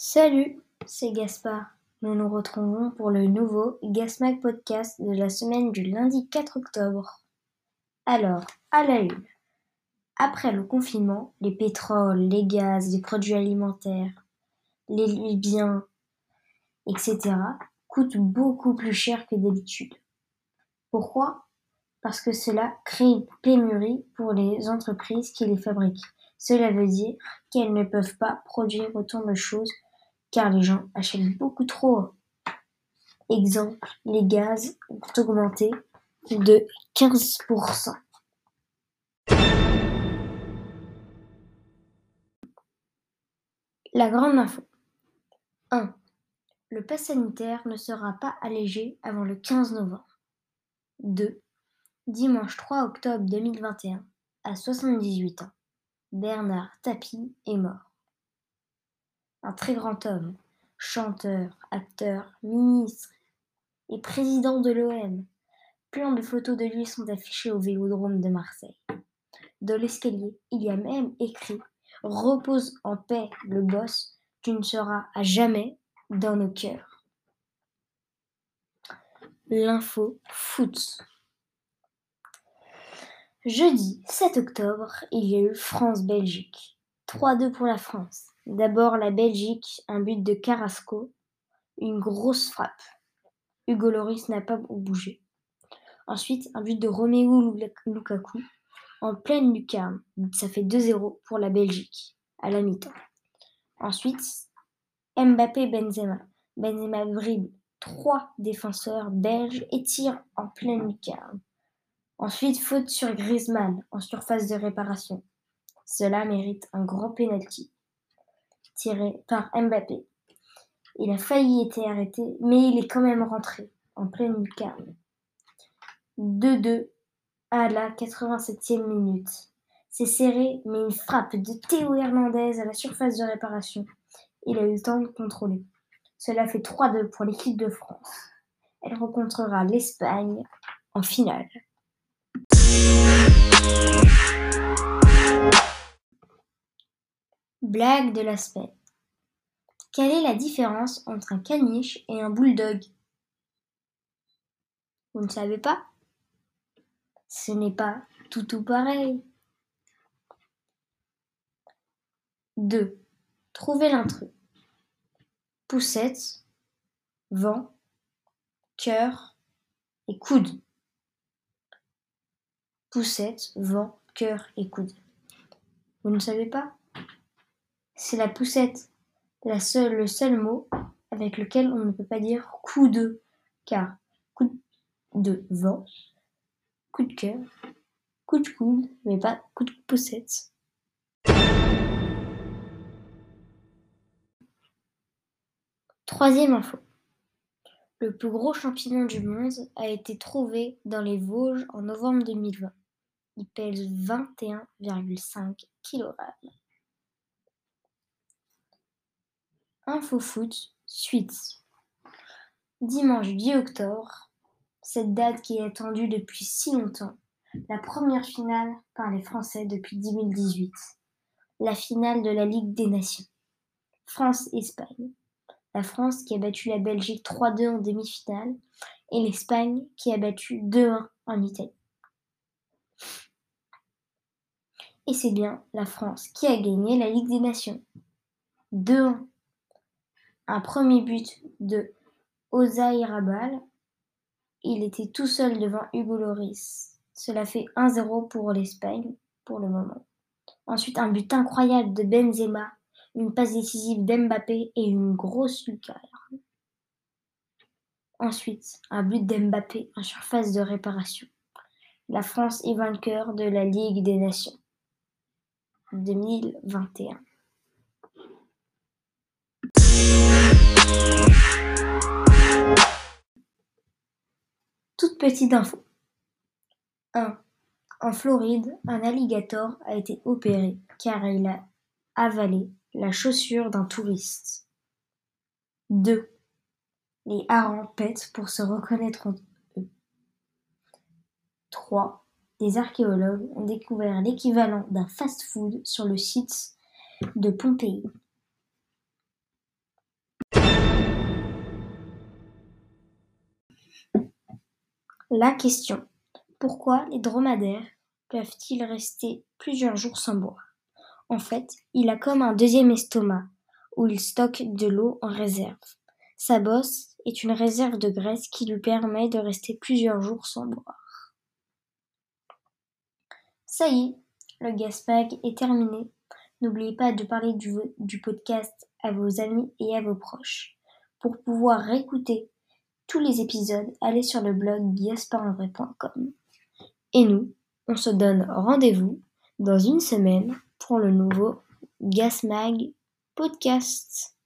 Salut, c'est Gaspard. Nous nous retrouvons pour le nouveau Gasmag Podcast de la semaine du lundi 4 octobre. Alors, à la une. Après le confinement, les pétroles, les gaz, les produits alimentaires, les biens, etc. coûtent beaucoup plus cher que d'habitude. Pourquoi? Parce que cela crée une pénurie pour les entreprises qui les fabriquent. Cela veut dire qu'elles ne peuvent pas produire autant de choses car les gens achètent beaucoup trop. Exemple, les gaz ont augmenté de 15%. La grande info. 1. Le pass sanitaire ne sera pas allégé avant le 15 novembre. 2. Dimanche 3 octobre 2021, à 78 ans, Bernard Tapie est mort un très grand homme, chanteur, acteur, ministre et président de l'OM. Plein de photos de lui sont affichées au Vélodrome de Marseille. Dans l'escalier, il y a même écrit Repose en paix le boss, tu ne seras à jamais dans nos cœurs. L'info foot. Jeudi 7 octobre, il y a eu France-Belgique. 3-2 pour la France. D'abord la Belgique, un but de Carrasco, une grosse frappe. Hugo Loris n'a pas bougé. Ensuite, un but de Romelu Lukaku en pleine lucarne. Ça fait 2-0 pour la Belgique à la mi-temps. Ensuite, Mbappé Benzema. Benzema dribble trois défenseurs belges et tire en pleine lucarne. Ensuite, faute sur Griezmann en surface de réparation. Cela mérite un grand penalty tiré par Mbappé. Il a failli être arrêté, mais il est quand même rentré en pleine lucarne. 2-2 à la 87e minute. C'est serré, mais une frappe de Théo Hernandez à la surface de réparation. Il a eu le temps de contrôler. Cela fait 3-2 pour l'équipe de France. Elle rencontrera l'Espagne en finale. Blague de la semaine. Quelle est la différence entre un caniche et un bulldog? Vous ne savez pas? Ce n'est pas tout tout pareil. 2. Trouvez l'intrus. Poussette, vent, cœur et coude. Poussette, vent, cœur et coude. Vous ne savez pas? C'est la poussette, le seul mot avec lequel on ne peut pas dire coup de, car coup de vent, coup de cœur, coup de coude, mais pas coup de poussette. Troisième info. Le plus gros champignon du monde a été trouvé dans les Vosges en novembre 2020. Il pèse 21,5 kg. Info Foot, suite. Dimanche 10 octobre, cette date qui est attendue depuis si longtemps, la première finale par les Français depuis 2018, la finale de la Ligue des Nations. France-Espagne. La France qui a battu la Belgique 3-2 en demi-finale et l'Espagne qui a battu 2-1 en Italie. Et c'est bien la France qui a gagné la Ligue des Nations. 2-1 un premier but de Ozaïrabal. Il était tout seul devant Hugo Loris. Cela fait 1-0 pour l'Espagne pour le moment. Ensuite, un but incroyable de Benzema, une passe décisive d'Mbappé et une grosse lucarne. Ensuite, un but d'Mbappé en surface de réparation. La France est vainqueur de la Ligue des Nations 2021. Toute petite info. 1. En Floride, un alligator a été opéré car il a avalé la chaussure d'un touriste. 2. Les harengs pètent pour se reconnaître entre eux. 3. Des archéologues ont découvert l'équivalent d'un fast-food sur le site de Pompéi. La question pourquoi les dromadaires peuvent-ils rester plusieurs jours sans boire? En fait, il a comme un deuxième estomac où il stocke de l'eau en réserve. Sa bosse est une réserve de graisse qui lui permet de rester plusieurs jours sans boire. Ça y est, le Gaspag est terminé. N'oubliez pas de parler du, du podcast à vos amis et à vos proches. Pour pouvoir réécouter tous les épisodes, allez sur le blog biasparlevray.com. Et nous, on se donne rendez-vous dans une semaine pour le nouveau Gasmag Podcast.